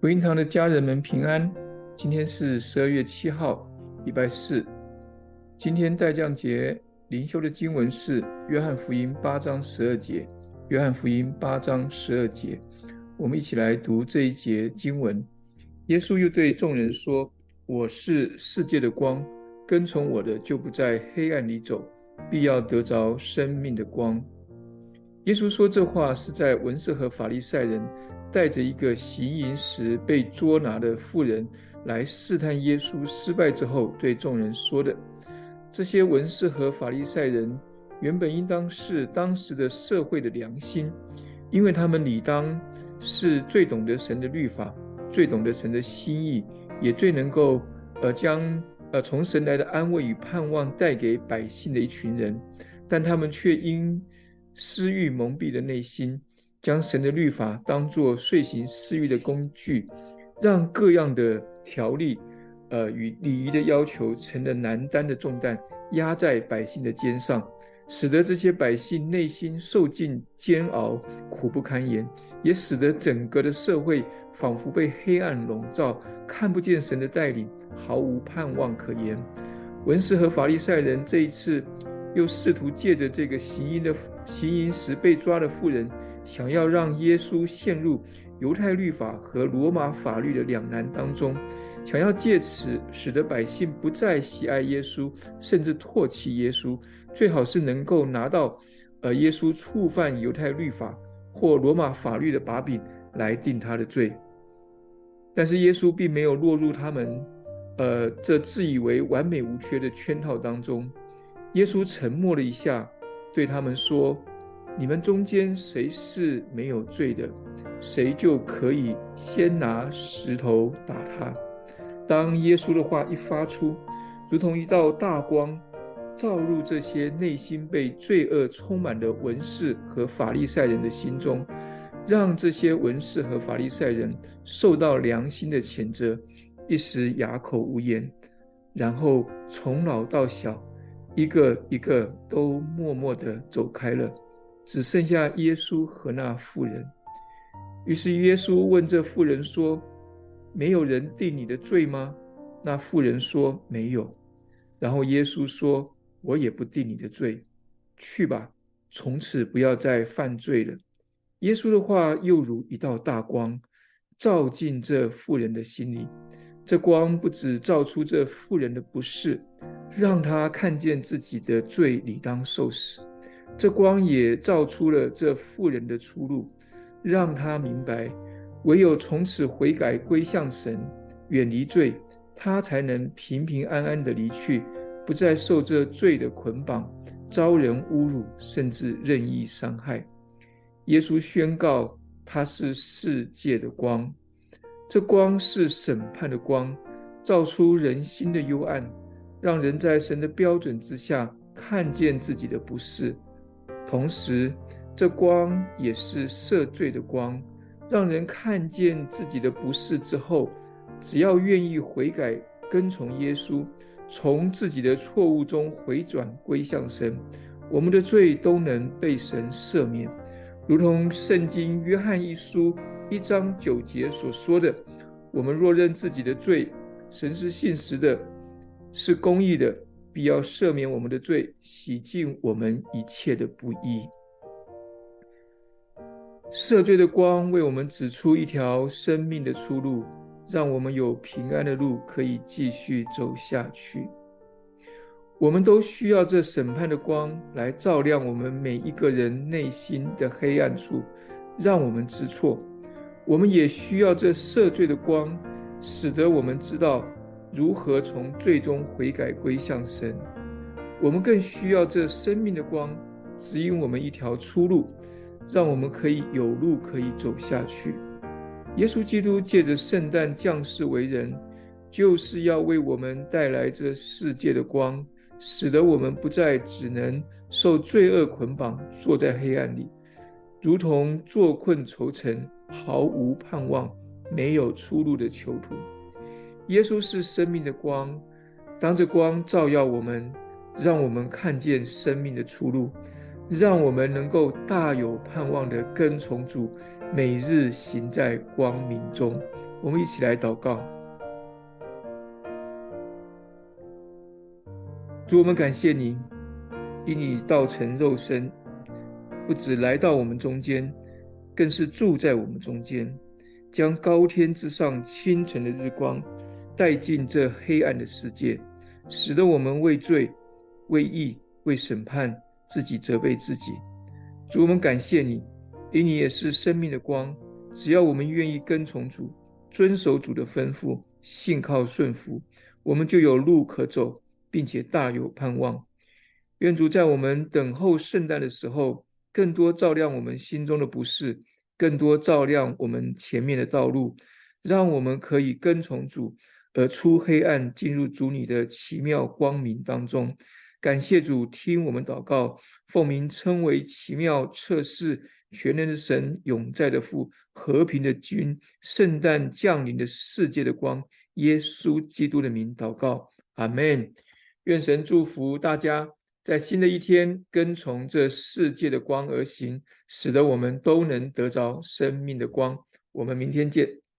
福音堂的家人们平安。今天是十二月七号，礼拜四。今天代降节灵修的经文是《约翰福音》八章十二节。《约翰福音》八章十二节，我们一起来读这一节经文。耶稣又对众人说：“我是世界的光，跟从我的就不在黑暗里走，必要得着生命的光。”耶稣说这话是在文士和法利赛人。带着一个行淫时被捉拿的妇人来试探耶稣，失败之后对众人说的。这些文士和法利赛人原本应当是当时的社会的良心，因为他们理当是最懂得神的律法，最懂得神的心意，也最能够呃将呃从神来的安慰与盼望带给百姓的一群人，但他们却因私欲蒙蔽了内心。将神的律法当作遂行私欲的工具，让各样的条例，呃，与礼仪的要求成了难担的重担，压在百姓的肩上，使得这些百姓内心受尽煎熬，苦不堪言，也使得整个的社会仿佛被黑暗笼罩，看不见神的带领，毫无盼望可言。文士和法利赛人这一次又试图借着这个行淫的行淫时被抓的妇人。想要让耶稣陷入犹太律法和罗马法律的两难当中，想要借此使得百姓不再喜爱耶稣，甚至唾弃耶稣，最好是能够拿到，呃，耶稣触犯犹太律法或罗马法律的把柄来定他的罪。但是耶稣并没有落入他们，呃，这自以为完美无缺的圈套当中。耶稣沉默了一下，对他们说。你们中间谁是没有罪的，谁就可以先拿石头打他。当耶稣的话一发出，如同一道大光，照入这些内心被罪恶充满的文士和法利赛人的心中，让这些文士和法利赛人受到良心的谴责，一时哑口无言，然后从老到小，一个一个都默默地走开了。只剩下耶稣和那妇人。于是耶稣问这妇人说：“没有人定你的罪吗？”那妇人说：“没有。”然后耶稣说：“我也不定你的罪，去吧，从此不要再犯罪了。”耶稣的话又如一道大光，照进这妇人的心里。这光不止照出这妇人的不是，让他看见自己的罪理当受死。这光也照出了这妇人的出路，让他明白，唯有从此悔改归向神，远离罪，他才能平平安安的离去，不再受这罪的捆绑，遭人侮辱，甚至任意伤害。耶稣宣告，他是世界的光，这光是审判的光，照出人心的幽暗，让人在神的标准之下看见自己的不是。同时，这光也是赦罪的光，让人看见自己的不是之后，只要愿意悔改、跟从耶稣，从自己的错误中回转归向神，我们的罪都能被神赦免。如同圣经约翰一书一章九节所说的：“我们若认自己的罪，神是信实的，是公义的。”必要赦免我们的罪，洗净我们一切的不义。赦罪的光为我们指出一条生命的出路，让我们有平安的路可以继续走下去。我们都需要这审判的光来照亮我们每一个人内心的黑暗处，让我们知错。我们也需要这赦罪的光，使得我们知道。如何从最终悔改归向神？我们更需要这生命的光指引我们一条出路，让我们可以有路可以走下去。耶稣基督借着圣诞降世为人，就是要为我们带来这世界的光，使得我们不再只能受罪恶捆绑，坐在黑暗里，如同坐困愁城、毫无盼望、没有出路的囚徒。耶稣是生命的光，当着光照耀我们，让我们看见生命的出路，让我们能够大有盼望的跟从主，每日行在光明中。我们一起来祷告。主，我们感谢你，因你道成肉身，不止来到我们中间，更是住在我们中间，将高天之上清晨的日光带进这黑暗的世界，使得我们为罪、为义、为审判自己责备自己。主，我们感谢你，因你也是生命的光。只要我们愿意跟从主，遵守主的吩咐，信靠顺服，我们就有路可走。并且大有盼望。愿主在我们等候圣诞的时候，更多照亮我们心中的不适，更多照亮我们前面的道路，让我们可以跟从主，而出黑暗，进入主你的奇妙光明当中。感谢主，听我们祷告，奉名称为奇妙测试全能的神，永在的父，和平的君，圣诞降临的世界的光，耶稣基督的名祷告，阿门。愿神祝福大家，在新的一天跟从这世界的光而行，使得我们都能得着生命的光。我们明天见。